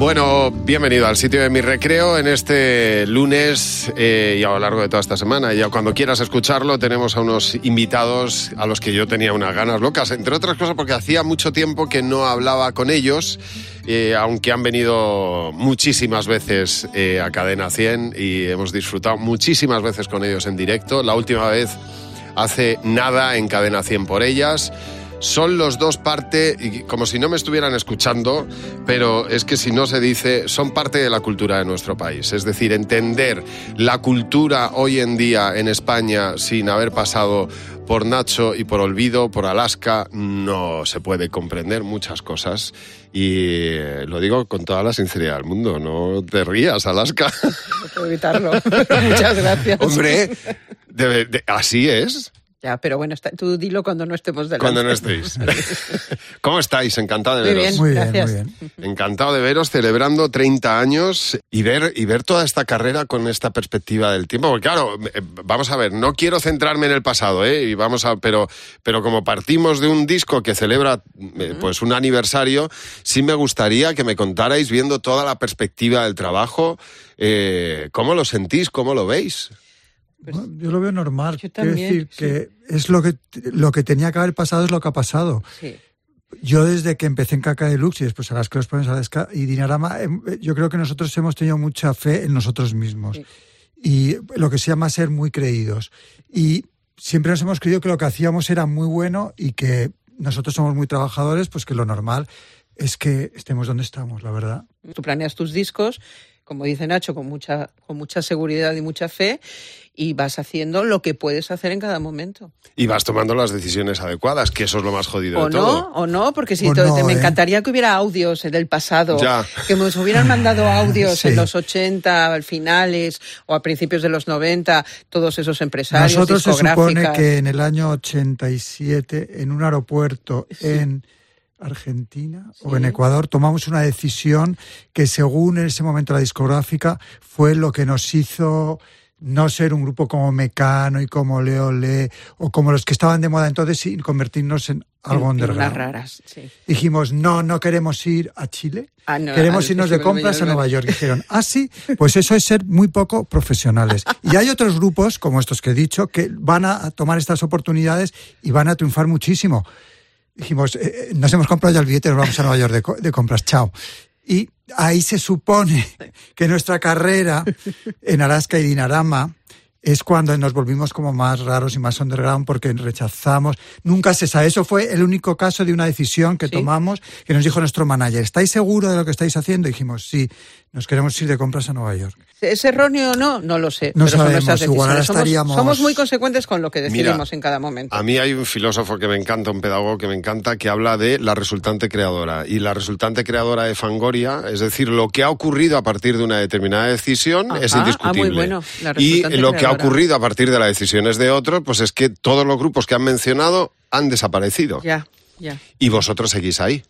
Bueno, bienvenido al sitio de mi recreo en este lunes eh, y a lo largo de toda esta semana. Ya cuando quieras escucharlo tenemos a unos invitados a los que yo tenía unas ganas locas, entre otras cosas porque hacía mucho tiempo que no hablaba con ellos, eh, aunque han venido muchísimas veces eh, a Cadena 100 y hemos disfrutado muchísimas veces con ellos en directo. La última vez hace nada en Cadena 100 por ellas son los dos parte, y como si no me estuvieran escuchando, pero es que si no se dice, son parte de la cultura de nuestro país. Es decir, entender la cultura hoy en día en España sin haber pasado por Nacho y por Olvido, por Alaska, no se puede comprender muchas cosas. Y eh, lo digo con toda la sinceridad del mundo, no te rías, Alaska. No puedo evitarlo. Muchas gracias. Hombre, de- de- así es. Ya, pero bueno, está- tú dilo cuando no estemos delante. Cuando no estéis. ¿Cómo estáis? Encantado de Muy veros. bien, Muy bien, gracias. muy bien. Encantado de veros celebrando 30 años y ver, y ver toda esta carrera con esta perspectiva del tiempo. Porque claro, eh, vamos a ver, no quiero centrarme en el pasado, ¿eh? Y vamos a, pero, pero como partimos de un disco que celebra eh, pues un aniversario, sí me gustaría que me contarais viendo toda la perspectiva del trabajo, eh, cómo lo sentís, cómo lo veis. Pues, yo lo veo normal. yo Quiero también, decir que es lo que, lo que tenía que haber pasado es lo que ha pasado. Sí. Yo desde que empecé en Caca Deluxe y después a las que los pones a y Dinarama, em, yo creo que nosotros hemos tenido mucha fe en nosotros mismos. Sí. Y lo que se llama ser muy creídos. Y siempre nos hemos creído que lo que hacíamos era muy bueno y que nosotros somos muy trabajadores, pues que lo normal es que estemos donde estamos, la verdad. Tú planeas tus discos, como dice Nacho, con mucha, con mucha seguridad y mucha fe, y vas haciendo lo que puedes hacer en cada momento. Y vas tomando las decisiones adecuadas, que eso es lo más jodido O de no, todo. o no, porque si O to- no, te- me ¿eh? encantaría que hubiera audios del pasado, Ya. que nos hubieran mandado audios Sí. en los 80, al finales o a principios de los 90, todos esos empresarios, Nosotros se supone que en el año 87, en un aeropuerto en Argentina o en Ecuador, tomamos una decisión que según en ese momento la discográfica fue lo que nos hizo no ser un grupo como Mecano y como Leole o como los que estaban de moda entonces y convertirnos en algo underground. raras, sí. Dijimos, no, no queremos ir a Chile, Ah, no, queremos al irnos de compras a Nueva York. Dijeron, ah, sí, pues eso es ser muy poco profesionales. Y hay otros grupos, como estos que he dicho, que van a tomar estas oportunidades y van a triunfar muchísimo. Dijimos, eh, eh, nos hemos comprado ya el billete, nos vamos a Nueva York de, co- de compras, chao. Y ahí se supone que nuestra carrera en Alaska y Dinarama es cuando nos volvimos como más raros y más underground porque rechazamos. Nunca se sabe. Eso fue el único caso de una decisión que Sí. tomamos que nos dijo nuestro manager. ¿Estáis seguros de lo que estáis haciendo? Y dijimos, sí, nos queremos ir de compras a Nueva York. ¿Es erróneo o no? No lo sé. No pero son sabemos, nuestras igual ahora decisiones. Somos- estaríamos- Somos, muy consecuentes con lo que decidimos Mira, en cada momento. A mí hay un filósofo que me encanta, un pedagogo que me encanta, que habla de la resultante creadora. Y la resultante creadora de Fangoria, es decir, lo que ha ocurrido a partir de una determinada decisión Ajá, es ah, indiscutible. muy bueno, la y lo que ha ocurrido a partir de las decisiones de otros, pues es que todos los grupos que han mencionado han desaparecido. Ya, ya. Y vosotros seguís ahí.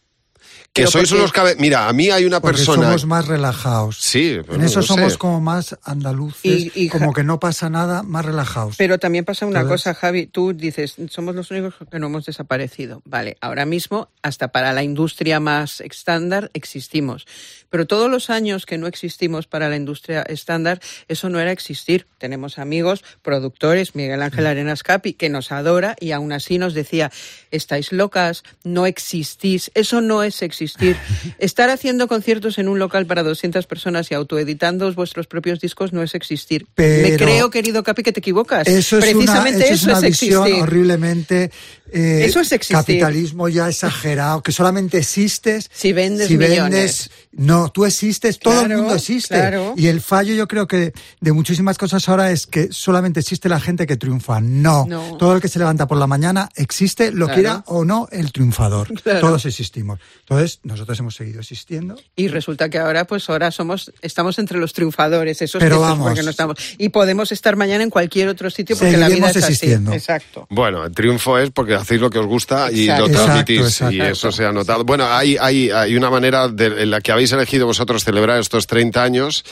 Que Pero sois porque- unos cabe... Mira, a mí hay una Porque persona... somos más relajados. Sí, En bueno, eso no sé. somos como más andaluces, Y- y como que no pasa nada, más relajados. Pero también pasa una ¿Sabes? cosa, Javi. Tú dices, somos los únicos que no hemos desaparecido. Vale, ahora mismo, hasta para la industria más estándar, existimos. Pero todos los años que no existimos para la industria estándar, eso no era existir. Tenemos amigos, productores, Miguel Ángel Arenas Capi, que nos adora y aún así nos decía, estáis locas, no existís, eso no es existir. Estar haciendo conciertos en un local para 200 personas y autoeditando vuestros propios discos no es existir. Me creo, querido Capi, que te equivocas. Eso es Precisamente una, eso eso, es una visión existir. horriblemente eh, Eso es existir. capitalismo ya exagerado, que solamente existes Si vendes si millones. vendes- no, tú existes, todo el mundo existe. claro. Y el fallo yo creo que de muchísimas cosas ahora es que solamente existe la gente que triunfa. No, No. todo el que se levanta por la mañana existe, lo Claro. quiera o no, el triunfador. Claro. Todos existimos. Entonces, nosotros hemos seguido existiendo. Y resulta que ahora, pues ahora somos, estamos entre los triunfadores, esos Pero que vamos. porque no estamos. Y podemos estar mañana en cualquier otro sitio porque la vida es así. existiendo. Exacto. Bueno, el triunfo es porque hacéis lo que os gusta y Exacto. lo Exacto, transmitís exacto. y eso se ha notado. Bueno, hay, hay, hay una manera de, en la que habéis elegido vosotros celebrar estos 30 años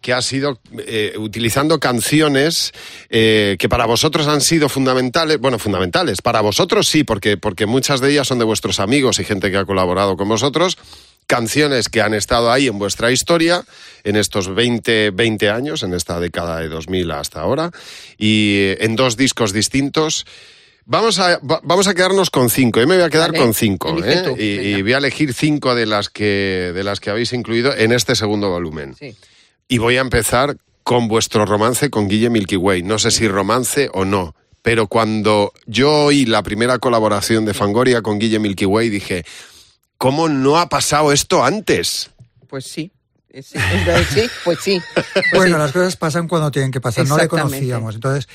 que ha sido eh, utilizando canciones eh, que para vosotros han sido fundamentales, bueno, fundamentales, para vosotros sí, porque, porque muchas de ellas son de vuestros amigos y gente que ha colaborado con vosotros, canciones que han estado ahí en vuestra historia en estos 20, 20 años, en esta década de 2000 hasta ahora, y eh, en dos discos distintos. Vamos a, va- vamos a quedarnos con cinco. Yo me voy a quedar Vale, con cinco. ¿eh? Y, voy a elegir cinco de las, que, de las que habéis incluido en este segundo volumen. Sí. Y voy a empezar con vuestro romance con Guille Milky Way. No sé si romance o no, pero cuando yo oí la primera colaboración de Fangoria con Guille Milky Way dije, ¿cómo no ha pasado esto antes? Pues sí. Sí, pues sí. Pues Bueno, sí. las cosas pasan cuando tienen que pasar. No le conocíamos. Entonces,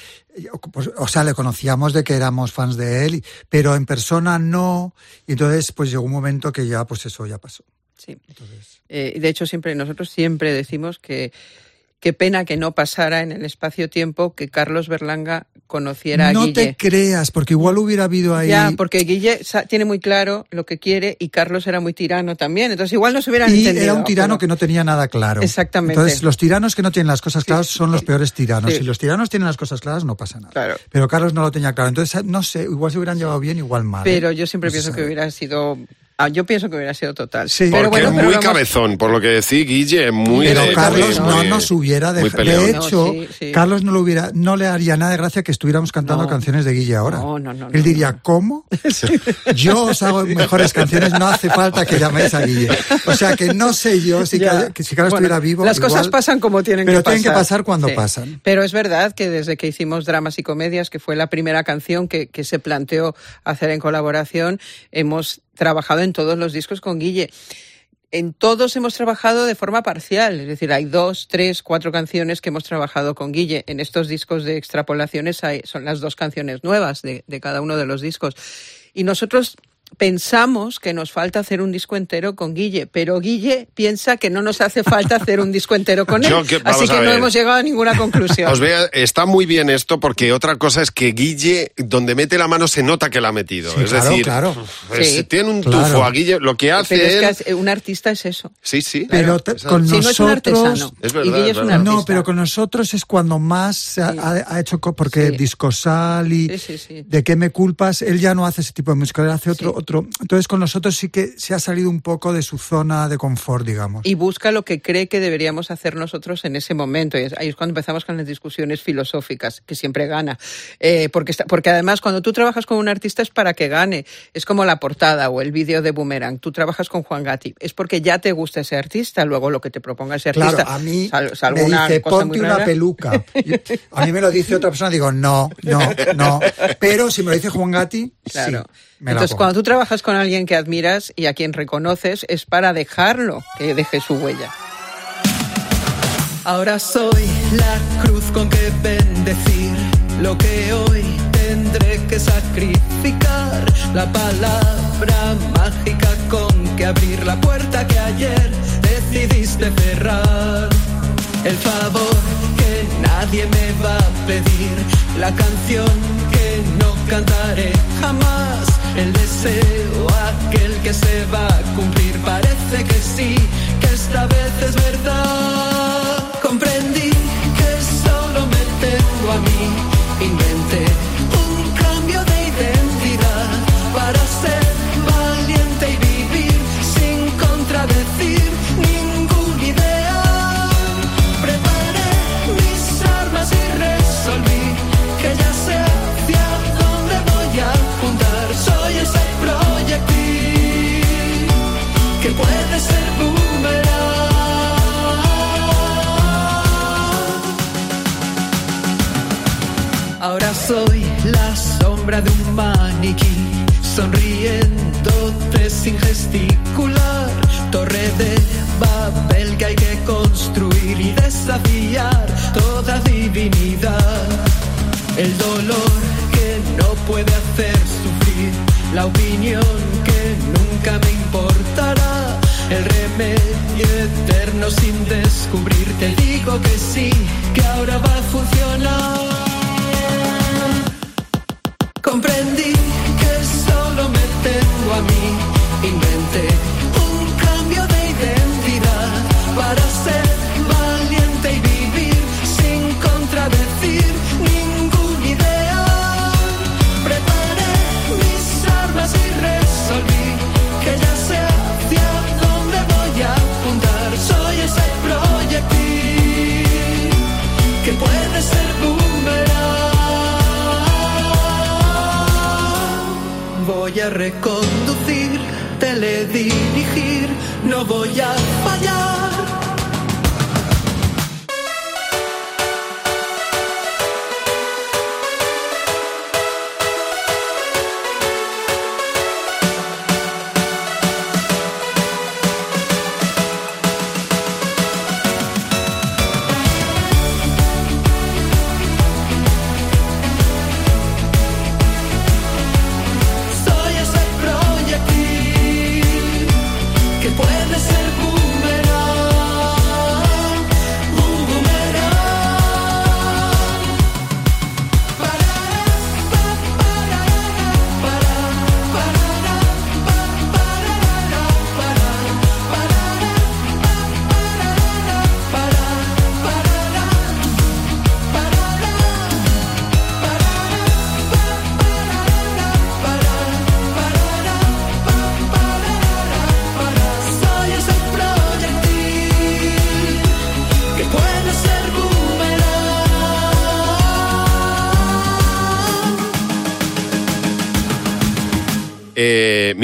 pues, o sea, le conocíamos de que éramos fans de él, pero en persona no. Y entonces, pues llegó un momento que ya, pues eso ya pasó. Sí. Entonces, Eh, y de hecho, siempre, nosotros siempre decimos que qué pena que no pasara en el espacio-tiempo que Carlos Berlanga conociera a no Guille. te creas, porque igual hubiera habido ahí. Ya, porque Guille tiene muy claro lo que quiere y Carlos era muy tirano también. Entonces, igual no se hubieran y entendido. era un tirano que no tenía nada claro. Exactamente. Entonces, los tiranos que no tienen las cosas claras son los peores tiranos. Sí. Si los tiranos tienen las cosas claras, no pasa nada. Claro. Pero Carlos no lo tenía claro. Entonces, no sé, igual se hubieran llevado bien, igual mal. ¿eh? Pero yo siempre No pienso que hubiera sido. Ah, yo pienso que hubiera sido total. Sí. pero Porque bueno, es pero muy hemos- cabezón, por lo que decís, Guille, muy... Pero de- Carlos muy- no nos hubiera dejado. De No, hecho, sí, sí. Carlos no, lo hubiera, no le haría nada de gracia que estuviéramos cantando No. canciones de Guille ahora. No, no, no, Él no, diría, ¿cómo? Yo os hago mejores canciones, no hace falta que llaméis a Guille. O sea que no sé yo si. Carlos- que si Carlos Bueno, estuviera vivo. Las cosas pasan como tienen pero que pasar. tienen que pasar cuando Sí. pasan. Pero es verdad que desde que hicimos Dramas y Comedias, que fue la primera canción que, que se planteó hacer en colaboración, hemos trabajado en todos los discos con Guille. En todos hemos trabajado de forma parcial, es decir, hay dos, tres, cuatro canciones que hemos trabajado con Guille. En estos discos de extrapolaciones hay, son las dos canciones nuevas de, de cada uno de los discos. Y nosotros pensamos que nos falta hacer un disco entero con Guille, pero Guille piensa que no nos hace falta hacer un disco entero con él. Que- Así que no hemos llegado a ninguna conclusión. Os vea, está muy bien esto porque otra cosa es que Guille, donde mete la mano, se nota que la ha metido. Sí, es claro, decir, claro. es- Sí. tiene un Claro. tufo a Guille, lo que hace Pero es él... que hace- un artista es eso. Sí, sí. Pero con Si no es un nosotros. artesano. Es verdad, y Guille es es un artista. No, pero con nosotros es cuando más se ha, Sí. ha- ha hecho, porque Sí. Discosal y Sí, sí, sí. de qué me culpas, él ya no hace ese tipo de música, él hace otro, Sí. Otro. Entonces con nosotros sí que se ha salido un poco de su zona de confort, digamos. y busca lo que cree que deberíamos hacer nosotros en ese momento. Y ahí es cuando empezamos con las discusiones filosóficas, que siempre gana. Eh, porque, está- porque además, cuando tú trabajas con un artista es para que gane. Es como la portada o el vídeo de Boomerang. Tú trabajas con Juan Gatti. Es porque ya te gusta ese artista. Luego lo que te proponga ese Claro, artista. a mí sal- salvo me una dice, cosa ponte muy una rara". peluca. A mí me lo dice otra persona, digo, no, no, no. Pero si me lo dice Juan Gatti, Claro. sí, me Entonces, cuando tú trabajas con alguien que admiras y a quien reconoces, es para dejarlo que deje su huella. Ahora soy la cruz con que bendecir lo que hoy tendré que sacrificar. La palabra mágica con que abrir la puerta que ayer decidiste cerrar. El favor que nadie me va a pedir. La canción que no cantaré jamás. El deseo aquel que se va a cumplir. Parece que sí, que esta vez es verdad. Comprendí que solo me tengo a mí. Inventé sonriéndote sin gesticular. Torre de Babel que hay que construir y desafiar toda divinidad. El dolor que no puede hacer sufrir, la opinión que nunca me importará. El remedio eterno sin descubrir, te digo que sí,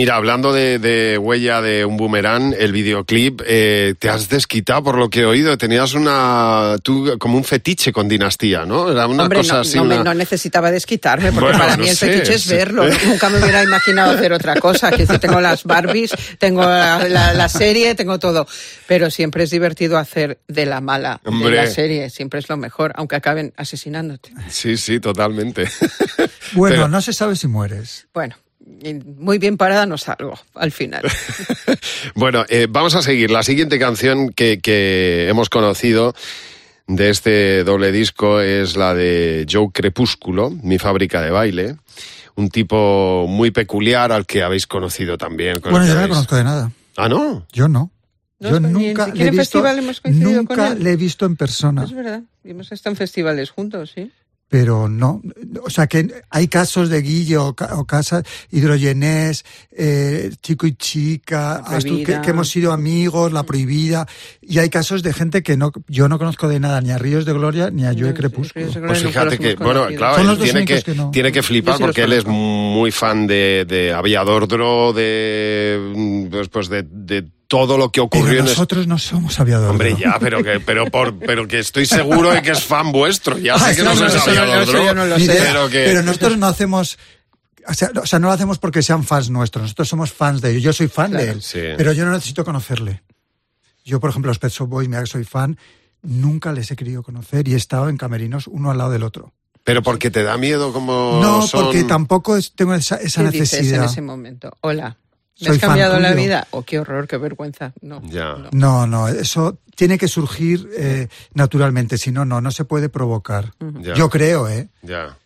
mira, hablando de, de huella de un boomerang, el videoclip, eh, te has desquitado por lo que he oído. Tenías una, tú como un fetiche con Dinastía, ¿no? Era una Hombre, cosa no, así. no, me- una- no necesitaba desquitarme, porque Bueno, para no mí el sé, fetiche es sí. verlo. Nunca me hubiera imaginado hacer otra cosa. Que si tengo las Barbies, tengo la, la- la serie, tengo todo. Pero siempre es divertido hacer de la mala Hombre. de la serie. Siempre es lo mejor, aunque acaben asesinándote. Sí, sí, totalmente. Bueno, Pero- no se sabe si mueres. Bueno, muy bien parada no salgo al final. bueno, eh, vamos a seguir. La siguiente canción que, que hemos conocido de este doble disco es la de Joe Crepúsculo, Mi fábrica de baile. Un tipo muy peculiar al que habéis conocido también. con Bueno, yo no la habéis- conozco de nada. Ah, ¿no? Yo no. No, Yo nunca le he en visto, festival hemos coincidido con nunca él. le he visto en persona. Es verdad. Hemos estado en festivales juntos, ¿sí? Pero no, o sea que hay casos de Guille o, ca- o casas hidrogenés, eh, chico y chica, que, hemos sido amigos, la prohibida, y hay casos de gente que no, yo no conozco de nada, ni a Ríos de Gloria ni a Joe No, Crepúsculo. Pues fíjate que, bueno, claro, él tiene que, que no. tiene que flipar sí porque él es muy fan de, de Aviador Dro, de, pues, pues de, de todo lo que ocurrió Pero en es- nosotros no somos aviadores. Hombre, ya, pero que, pero por, pero que estoy seguro de que es fan vuestro. Ya Ah, sé que no sois Aviador pero nosotros no hacemos, o sea, o sea, no lo hacemos porque sean fans nuestros, nosotros somos fans de ellos. Yo soy fan de él, Sí. pero yo no necesito conocerle. Yo, por ejemplo, los Pet Shop Boys, mira que soy fan, nunca les he querido conocer y he estado en camerinos uno al lado del otro. Pero porque te da miedo como No, son- porque tampoco tengo esa, esa ¿Qué dices en necesidad. ese momento? Hola. ¿Me Soy has cambiado la vida? Oh, qué horror, qué vergüenza. No. Ya. no. No, no, eso tiene que surgir eh, naturalmente, si no, no, no se puede provocar. Ya. Yo creo, ¿eh? Ya.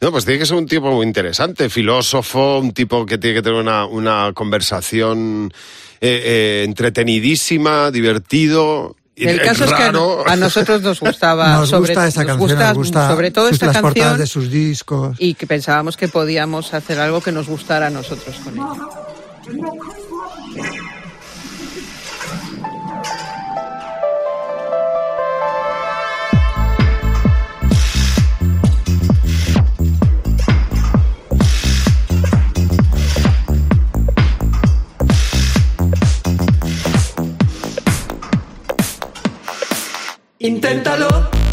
No, pues tiene que ser un tipo muy interesante, filósofo, un tipo que tiene que tener una, una conversación eh, eh, entretenidísima, divertido. y El caso es que a, nosotros nos gustaba nos sobre, gusta esa nos canción, gusta, nos gusta sobre todo sus- esta las portadas canción de sus discos. y que pensábamos que podíamos hacer algo que nos gustara a nosotros con ella. Inténtalo.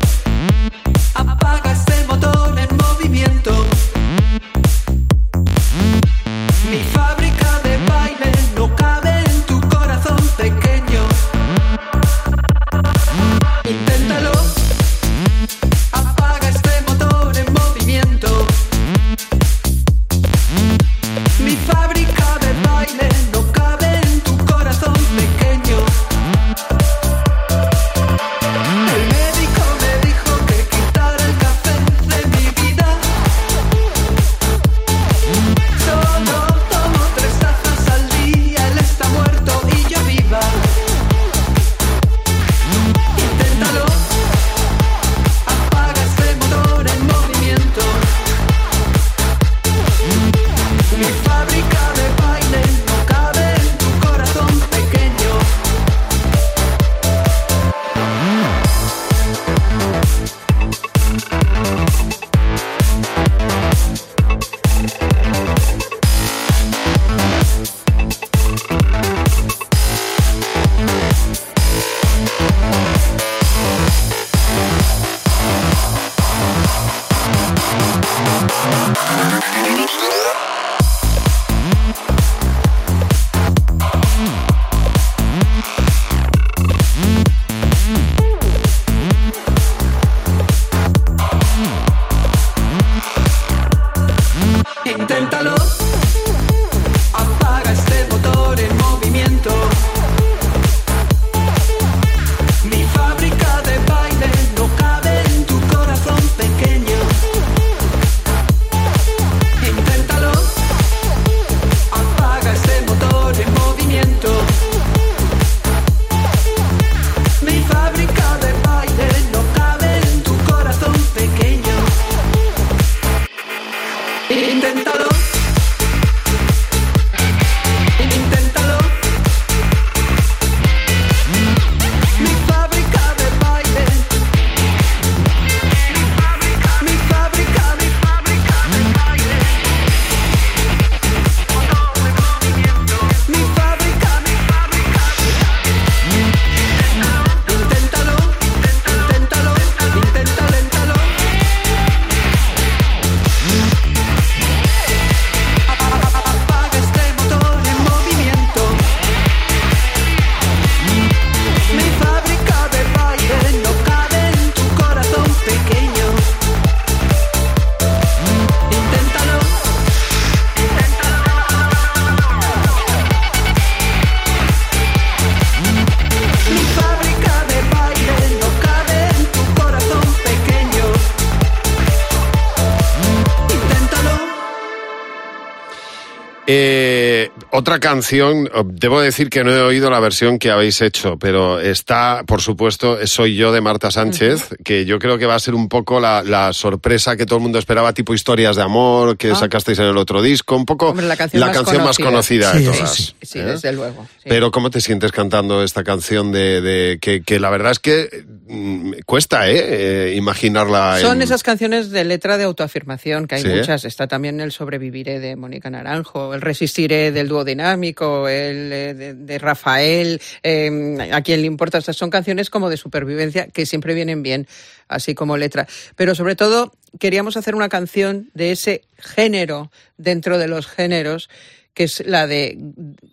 Otra canción, debo decir que no he oído la versión que habéis hecho, pero está, por supuesto, Soy yo de Marta Sánchez, que yo creo que va a ser un poco la, sorpresa que todo el mundo esperaba, tipo historias de amor que ah. sacasteis en el otro disco, un poco la canción, más, conocida. de todas. Sí, ¿eh? desde luego. Pero ¿cómo te sientes cantando esta canción de, que, la verdad es que mm, cuesta, ¿eh? ¿eh? imaginarla. Son esas canciones de letra de autoafirmación, que hay muchas. Está también el Sobreviviré de Mónica Naranjo, el Resistiré del dúo dinámico, el eh, de, Rafael, em, a quien le importa. Estas son canciones como de supervivencia que siempre vienen bien, así como letra. Pero sobre todo queríamos hacer una canción de ese género dentro de los géneros que es la de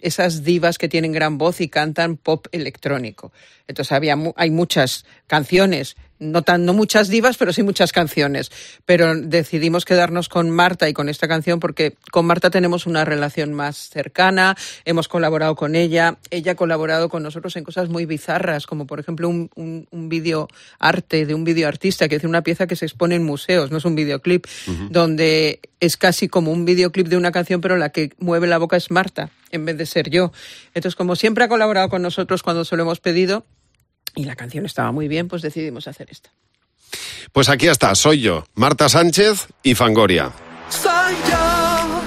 esas divas que tienen gran voz y cantan pop electrónico. Entonces había, hay muchas canciones no, tan, no muchas divas, pero sí muchas canciones. Pero decidimos quedarnos con Marta y con esta canción porque con Marta tenemos una relación más cercana, hemos colaborado con ella, ella ha colaborado con nosotros en cosas muy bizarras, como por ejemplo un, un, un video arte de un videoartista que hace una pieza que se expone en museos, no es un videoclip, donde es casi como un videoclip de una canción, pero la que mueve la boca es Marta en vez de ser yo. Entonces, como siempre ha colaborado con nosotros cuando se lo hemos pedido, y la canción estaba muy bien, pues decidimos hacer esta. Pues aquí está, soy yo, Marta Sánchez y Fangoria. Soy yo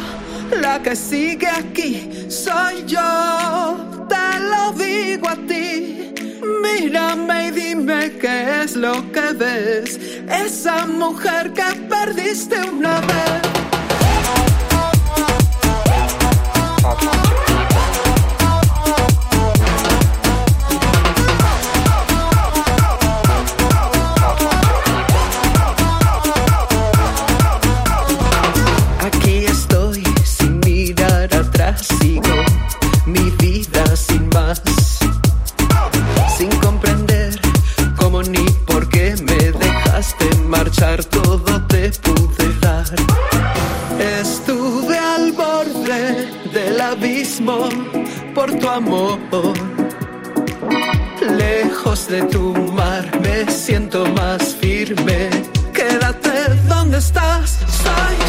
la que sigue aquí, soy yo, te lo digo a ti. Mírame y dime qué es lo que ves, esa mujer que perdiste una vez. Todo te pude dar. Estuve al borde del abismo por tu amor. Lejos de tu mar me siento más firme. Quédate donde estás, soy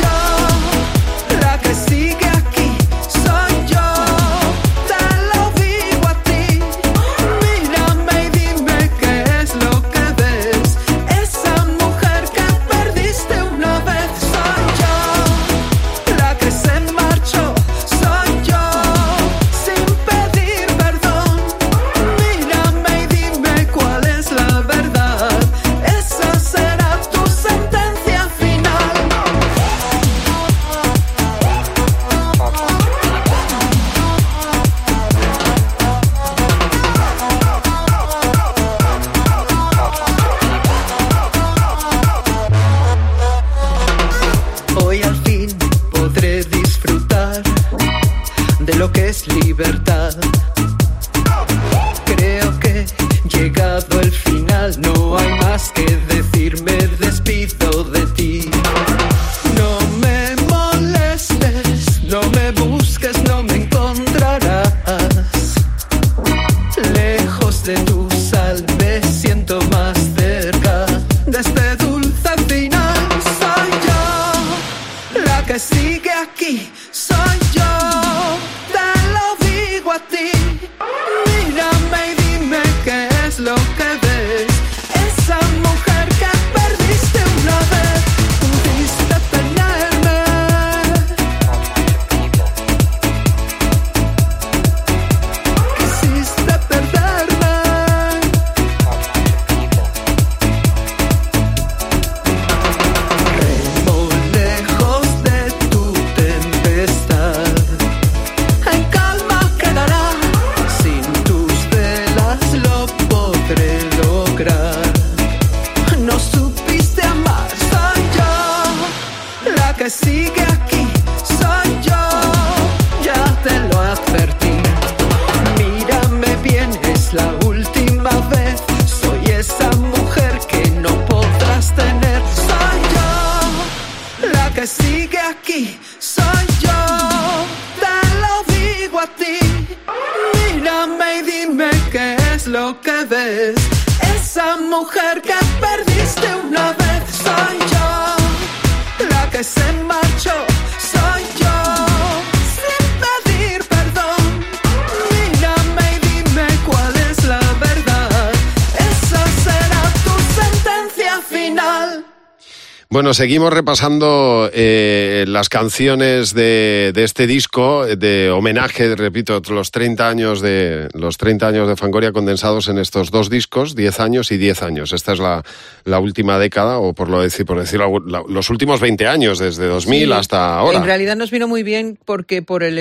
Bueno, seguimos repasando eh, las canciones de, de, este disco de homenaje, repito, los 30 años de los 30 años de Fangoria condensados en estos dos discos, 10 años y 10 años. Esta es la, la última década o por lo decir, por decirlo, los últimos 20 años desde 2000 Sí. hasta ahora. En realidad nos vino muy bien porque por el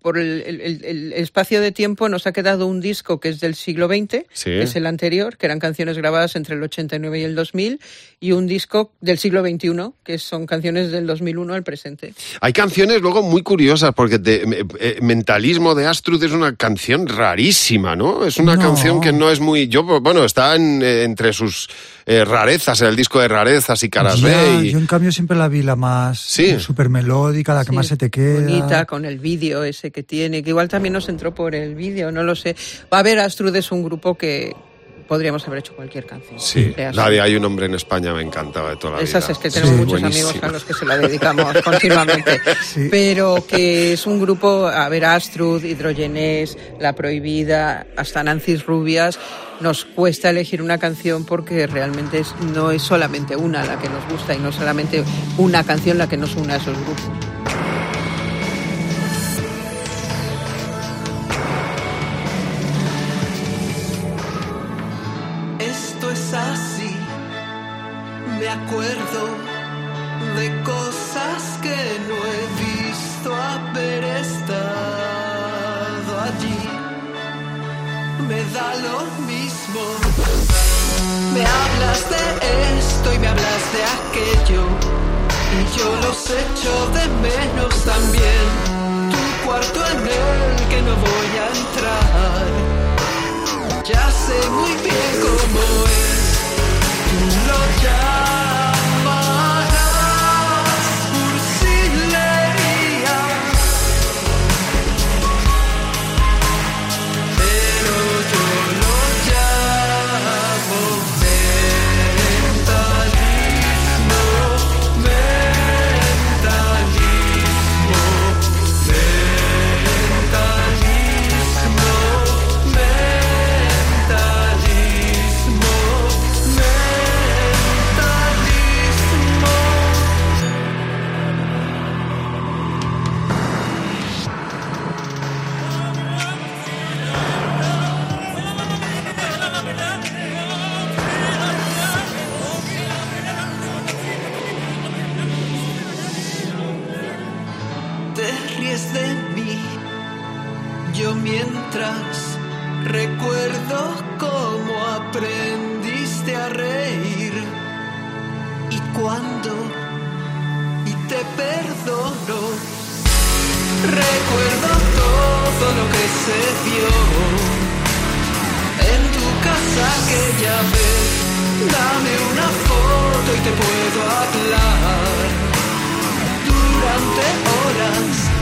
por el, el- el- el espacio de tiempo nos ha quedado un disco que es del siglo XX, Sí. que es el anterior, que eran canciones grabadas entre el 89 y el 2000, y un disco del siglo XXI, que son canciones del 2001 al presente. Hay canciones luego muy curiosas, porque de- eh, Mentalismo de Astrud es una canción rarísima, ¿no? Es una No. canción que no es muy... Yo, bueno, está en, eh, entre sus eh, rarezas, en el disco de rarezas y caras Ya, B. y- Yo en cambio siempre la vi la más Sí. súper melódica, la que Sí, más se te queda. Bonita, con el vídeo ese que tiene, que igual también nos entró por el vídeo, no lo sé. Va a ver, Astrud es un grupo que podríamos haber hecho cualquier canción. Sí, de Astrud. nadie, hay un hombre en España, me encantaba de toda la Esas vida. es que tenemos Sí. muchos amigos a los que se la dedicamos continuamente. Sí. Pero que es un grupo, a ver, Astrud, Hidrogenés, La Prohibida, hasta Nancy Rubias, nos cuesta elegir una canción porque realmente es- no es solamente una la que nos gusta y no solamente una canción la que nos une a esos grupos. Me hablas de esto y me hablas de aquello. Y yo los echo de menos también. Tu cuarto en el que no voy a entrar. Ya sé muy bien cómo es. Tú lo llamarás aquella vez. Dame una foto y te puedo hablar durante horas.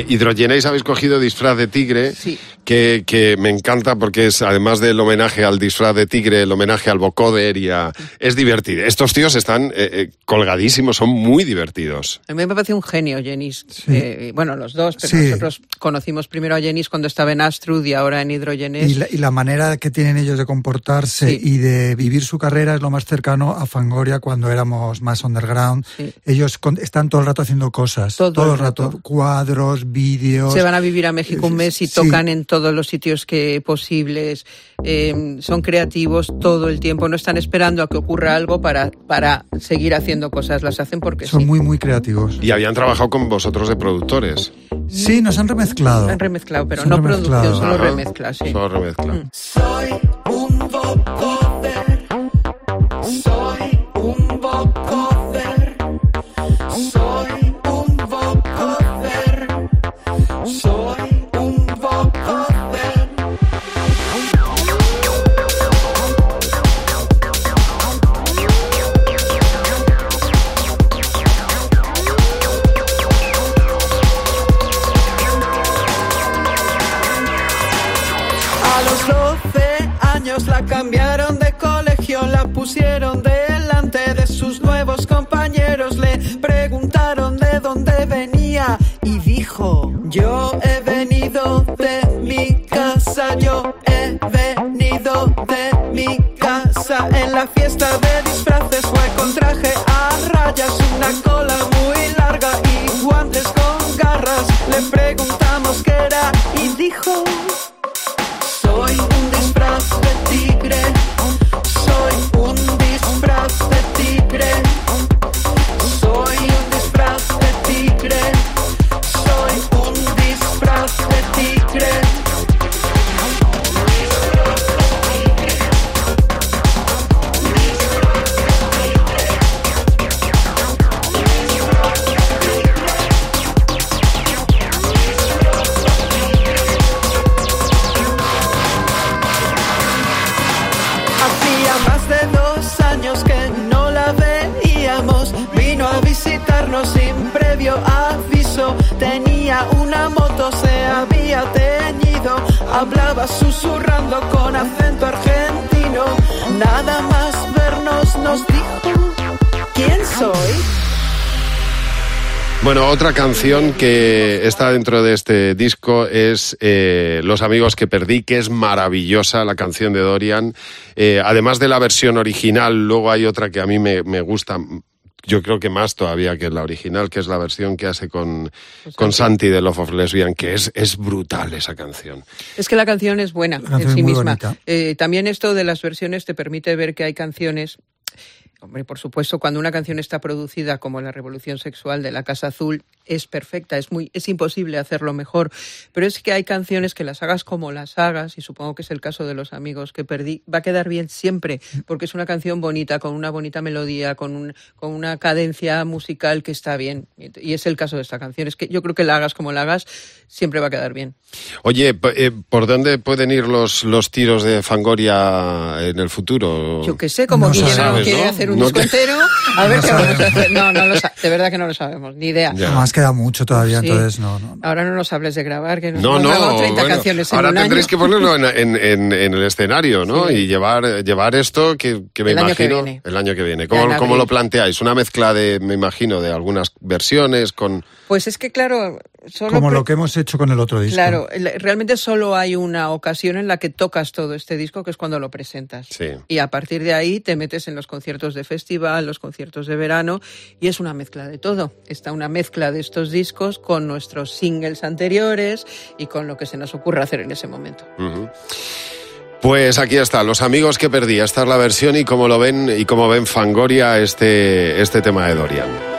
Eh, Hidrogenéis habéis cogido disfraz de tigre, Sí. que, que me encanta porque es, además del homenaje al disfraz de tigre, el homenaje al vocoder y a... Es divertido. Estos tíos están eh, eh, colgadísimos, son muy divertidos. A mí me parece un genio, Jenis. Eh, bueno, los dos, pero Sí. nosotros conocimos primero a Jenis cuando estaba en Astrud y ahora en Hidrogenes. Y la, y la manera que tienen ellos de comportarse Sí. y de vivir su carrera es lo más cercano a Fangoria cuando éramos más underground. Sí. Ellos con- están todo el rato haciendo cosas. Todo el el rato. rato. Cuadros, vídeos. Se van a vivir a México un mes y Sí. tocan en todos los sitios que posibles. Eh, son creativos todo el tiempo. No están esperando a que ocurra algo para, para seguir haciendo cosas. Las hacen porque Son sí. muy, muy creativos. Y habían trabajado con vosotros de productores. Sí, nos han remezclado. Han remezclado, pero no remezclado. producción, solo remezcla, sí. Solo remezcla. Soy un vocoder. Sin previo aviso. Tenía una moto, se había teñido. Hablaba susurrando con acento argentino. Nada más vernos nos dijo: ¿Quién soy? Bueno, otra canción que está dentro de este disco es eh, Los amigos que perdí, que es maravillosa la canción de Dorian. Eh, además de la versión original, luego hay otra que a mí me, me gusta. Yo creo que más todavía que la original, que es la versión que hace con, con Santi de Love of Lesbian, que es, es brutal esa canción. Es que la canción es buena canción en sí misma. Eh, también esto de las versiones te permite ver que hay canciones. Hombre, por supuesto, cuando una canción está producida como La Revolución Sexual de la Casa Azul, es perfecta, es muy, es imposible hacerlo mejor. Pero es que hay canciones que las hagas como las hagas, y supongo que es el caso de los amigos que perdí, va a quedar bien siempre, porque es una canción bonita, con una bonita melodía, con, un, con una cadencia musical que está bien. Y es el caso de esta canción. Es que yo creo que la hagas como la hagas, siempre va a quedar bien. Oye, eh, ¿por dónde pueden ir los, los tiros de Fangoria en el futuro? Yo qué sé, como No Guillermo sabes, quiere ¿no? hacer un No disco te- entero, a ver No qué vamos a hacer. No, no lo de verdad que no lo sabemos, ni idea. Ya. Queda mucho todavía, Sí. entonces no, no. no. Ahora no nos hables de grabar, que nos No, no, grabado 30 bueno, canciones en ahora un tendréis año. que ponerlo en, en- en- en el escenario, ¿no? Sí. Y llevar, llevar esto que, que me El año que imagino viene. el año que viene. ¿Cómo, cómo lo planteáis? Una mezcla de, me imagino, de algunas versiones con... Pues es que, claro, solo Como lo que hemos hecho con el otro disco. Claro, realmente solo hay una ocasión en la que tocas todo este disco, que es cuando lo presentas. Sí. Y a partir de ahí te metes en los conciertos de festival, los conciertos de verano, y es una mezcla de todo. Está una mezcla de estos discos con nuestros singles anteriores y con lo que se nos ocurra hacer en ese momento. Pues aquí está, Los amigos que perdí. Esta es la versión y cómo lo ven y cómo ven Fangoria este, este tema de Dorian.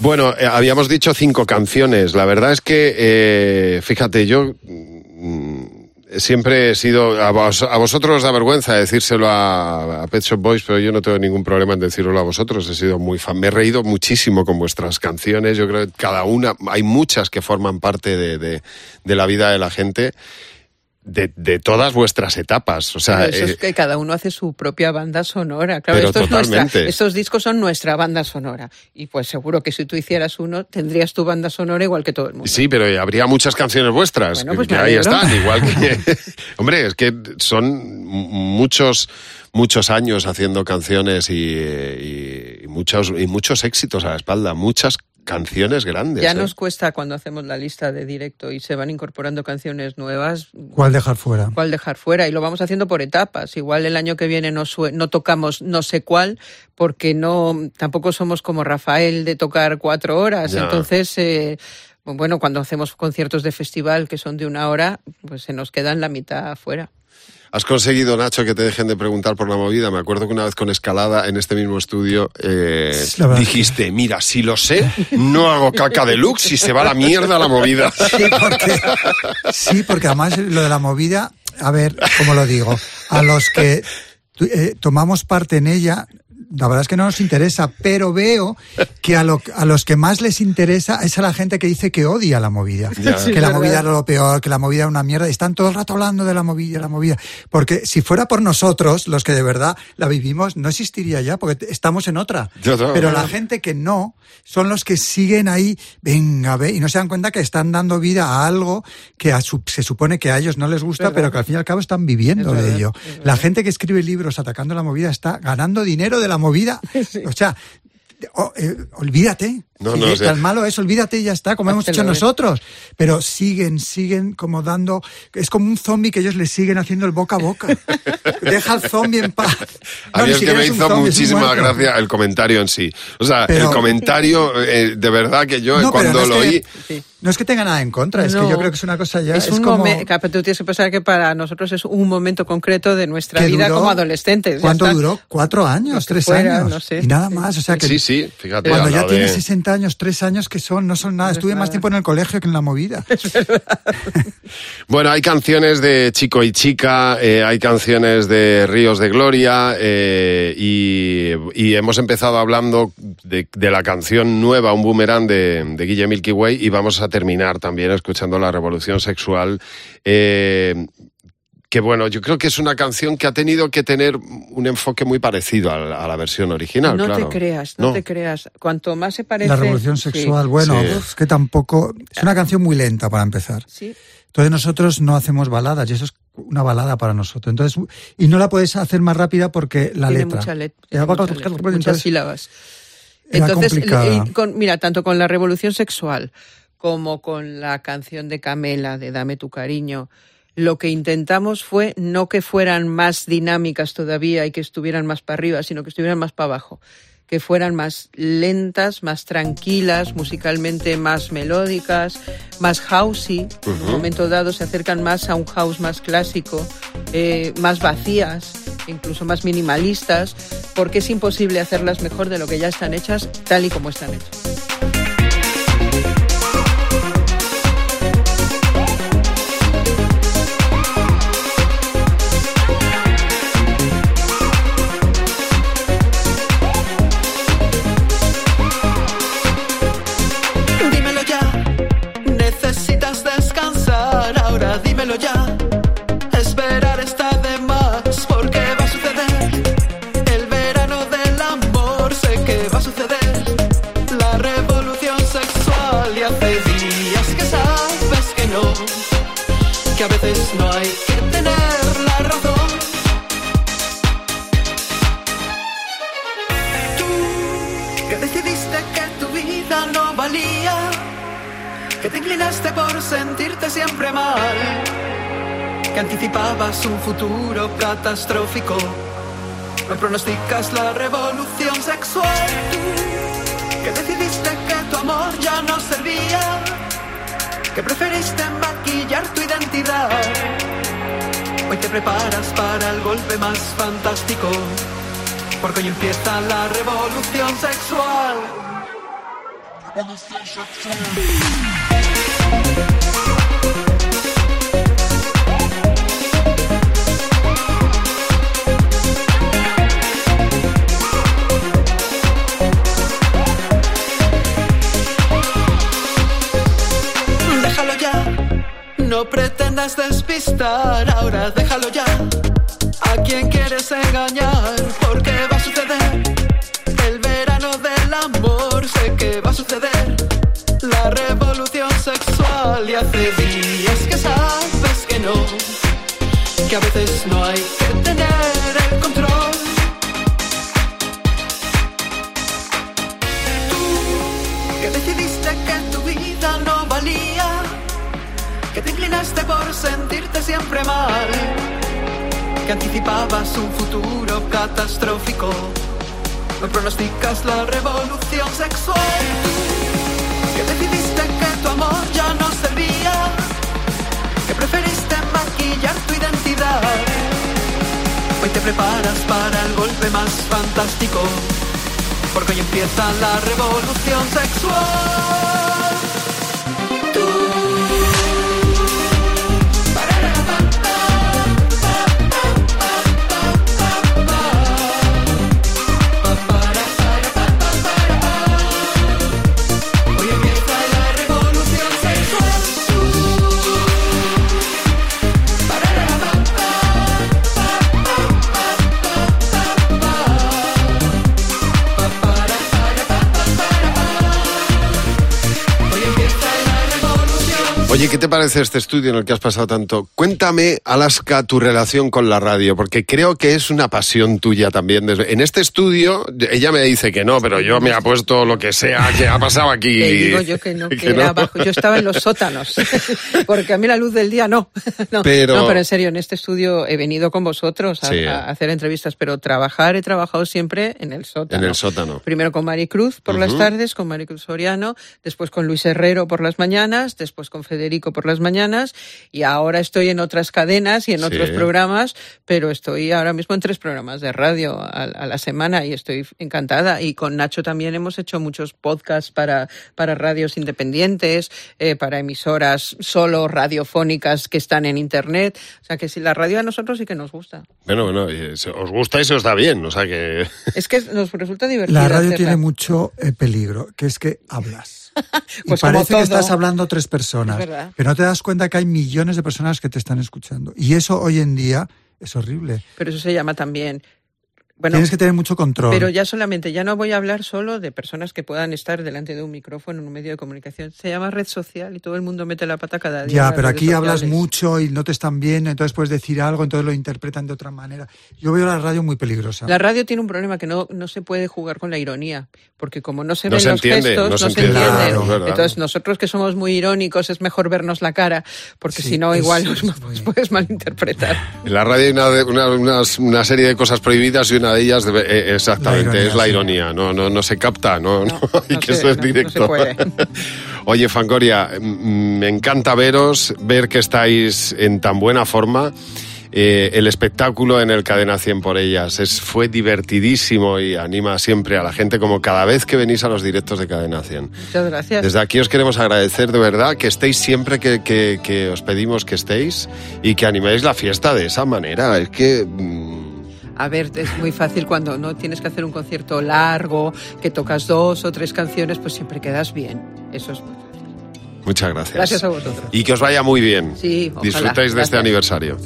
Bueno, eh, habíamos dicho cinco canciones. La verdad es que, eh, fíjate, yo mm, siempre he sido. A, vos- a vosotros os da vergüenza decírselo a, a Pet Shop Boys, pero yo no tengo ningún problema en decirlo a vosotros. He sido muy fan. Me he reído muchísimo con vuestras canciones. Yo creo que cada una. Hay muchas que forman parte de, de- de la vida de la gente. De, de todas vuestras etapas. O sea, eso eh, es que cada uno hace su propia banda sonora. Claro, Pero esto es nuestra- estos discos son nuestra banda sonora. Y pues seguro que si tú hicieras uno, tendrías tu banda sonora igual que todo el mundo. Sí, pero habría muchas canciones vuestras. Bueno, pues que ahí están, igual que. Hombre, es que son muchos muchos años haciendo canciones y, y- y muchos y muchos éxitos a la espalda, muchas canciones grandes. Ya ¿eh? nos cuesta cuando hacemos la lista de directo y se van incorporando canciones nuevas, ¿Cuál dejar fuera? cuál dejar fuera. Y lo vamos haciendo por etapas. Igual el año que viene no, sue- no tocamos no sé cuál, porque no tampoco somos como Rafael de tocar cuatro horas. Ya. Entonces, eh, bueno, cuando hacemos conciertos de festival que son de una hora, pues se nos quedan la mitad fuera. Has conseguido, Nacho, que te dejen de preguntar por la movida. Me acuerdo que una vez con Escalada en este mismo estudio eh, dijiste, mira, si lo sé, no hago caca deluxe y se va la mierda la movida. Sí, porque, sí, porque además lo de la movida, a ver, ¿cómo lo digo? A los que eh, tomamos parte en ella, la verdad es que no nos interesa, pero veo que a, lo- a los que más les interesa es a la gente que dice que odia la movida. Sí, que la verdad. movida era lo peor, que la movida era una mierda, y están todo el rato hablando de la movida, la movida. Porque si fuera por nosotros, los que de verdad la vivimos, no existiría ya, porque estamos en otra. Pero la gente que no, son los que siguen ahí, venga, ve, y no se dan cuenta que están dando vida a algo que a su- se supone que a ellos no les gusta, verdad. pero que al fin y al cabo están viviendo Es de verdad, ello. es. La gente que escribe libros atacando la movida está ganando dinero de la movida. O sea, o- eh, olvídate. No, Si no, es o sea- tan malo es, olvídate y ya está, como hemos hecho nosotros. Pero siguen, siguen como dando. Es como un zombie que ellos le siguen haciendo el boca a boca. Deja al zombie en paz. A No, mí es que me hizo zombie, muchísima gracia el comentario en sí. O sea, Pero- el comentario, eh, de verdad que yo No, cuando lo que- oí... No es que tenga nada en contra, es que No. yo creo que es una cosa ya. es, Es, un como. momento, pero tú tienes que pensar que para nosotros es un momento concreto de nuestra que vida duró- como adolescentes. ¿Cuánto duró? ¿Cuatro años? que ¿Tres fuera, años? no sé. Y nada Sí. más. O sea que Sí, sí, fíjate. cuando ya de- tienes 60 años, tres años que son, no son nada. No Estuve más tiempo en el colegio que en la movida. Bueno, hay canciones de Chico y Chica, eh, hay canciones de Ríos de Gloria eh, y, y hemos empezado hablando de, de la canción nueva, Un Boomerang de, de Guille Milky Way y vamos a terminar también escuchando La Revolución Sexual. eh, que bueno, yo creo que es una canción que ha tenido que tener un enfoque muy parecido a la, a la versión original. No claro. te creas, no, te creas. Cuanto más se parece. La revolución sí, sexual, bueno, Sí. es que tampoco. Es una canción muy lenta para empezar. Sí, Entonces nosotros no hacemos baladas y eso es una balada para nosotros. Entonces, y no la puedes hacer más rápida porque la tiene letra. mucha let- tiene mucha entonces, letra, muchas sílabas. Entonces, complicada. y con- mira, tanto con la revolución sexual como con la canción de Camela de Dame tu cariño, lo que intentamos fue no que fueran más dinámicas todavía y que estuvieran más para arriba, sino que estuvieran más para abajo, que fueran más lentas, más tranquilas, musicalmente más melódicas, más housey. En un momento dado se acercan más a un house más clásico, eh, más vacías, incluso más minimalistas, porque es imposible hacerlas mejor de lo que ya están hechas, tal y como están hechas. Futuro catastrófico. No pronosticas la revolución sexual. Que decidiste que tu amor ya no servía. Que preferiste maquillar tu identidad. Hoy te preparas para el golpe más fantástico. Porque hoy empieza la revolución sexual. Pretendas despistar, ahora déjalo ya. ¿A quién quieres engañar? Porque va a suceder. El verano del amor, sé que va a suceder. La revolución sexual y hace días que sabes que no. Que a veces no hay por sentirte siempre mal, que anticipabas un futuro catastrófico, no pronosticas la revolución sexual, que decidiste que tu amor ya no servía, que preferiste maquillar tu identidad, hoy te preparas para el golpe más fantástico porque hoy empieza la revolución sexual. Oye, ¿qué te parece este estudio en el que has pasado tanto? Cuéntame, Alaska, tu relación con la radio, porque creo que es una pasión tuya también. En este estudio, ella me dice que no, pero yo me ha puesto lo que sea que ha pasado aquí. Le digo yo que no, que, que era no. abajo. Yo estaba en los sótanos, porque a mí la luz del día no. No, Pero- no, pero en serio, en este estudio he venido con vosotros a, Sí. a hacer entrevistas, pero trabajar he trabajado siempre en el sótano. En el sótano. Primero con Maricruz por las tardes, con Maricruz Soriano, después con Luis Herrero por las mañanas, después con Federico por las mañanas, y ahora estoy en otras cadenas y en Sí. otros programas, pero estoy ahora mismo en tres programas de radio a, a la semana y estoy encantada. Y con Nacho también hemos hecho muchos podcasts para, para radios independientes, eh, para emisoras solo radiofónicas que están en Internet. O sea que si la radio a nosotros sí que nos gusta. Bueno, bueno, os gusta y se os da bien, o sea que... Es que nos resulta divertido. La radio hacerla. tiene mucho eh, peligro, que es que hablas. y Pues parece que estás hablando tres personas, pero no te das cuenta que hay millones de personas que te están escuchando. Y eso hoy en día es horrible. Pero eso se llama también. Bueno, Tienes que tener mucho control. pero ya solamente, ya no voy a hablar solo de personas que puedan estar delante de un micrófono en un medio de comunicación. Se llama red social y todo el mundo mete la pata cada día. Ya, pero aquí hablas mucho y no te están viendo, entonces puedes decir algo, entonces lo interpretan de otra manera. Yo veo la radio muy peligrosa. La radio tiene un problema que no, no se puede jugar con la ironía, porque como no se No ven se los entiende, gestos, no se se entiende. Claro. Entonces nosotros que somos muy irónicos es mejor vernos la cara, porque Sí, si no igual nos, muy- puedes malinterpretar. En la radio hay una, de- una, unas- una serie de cosas prohibidas y una de ellas, debe- eh, exactamente, La ironía, es la sí. ironía. No, no, no se capta, no, no, No, hay que se- ser no- no se directo. puede. Oye, Fangoria, mm, me encanta veros, ver que estáis en tan buena forma. Eh, el espectáculo en el Cadena 100 por ellas es, fue divertidísimo y anima siempre a la gente como cada vez que venís a los directos de Cadena 100. Muchas gracias. Desde aquí os queremos agradecer de verdad que estéis siempre que, que- que os pedimos que estéis y que animéis la fiesta de esa manera. Es que... mm, A ver, es muy fácil cuando no tienes que hacer un concierto largo, que tocas dos o tres canciones, pues siempre quedas bien. Eso es muy fácil. Muchas gracias. Gracias a vosotros. Y que os vaya muy bien. Sí, ojalá. Disfrutéis de este aniversario.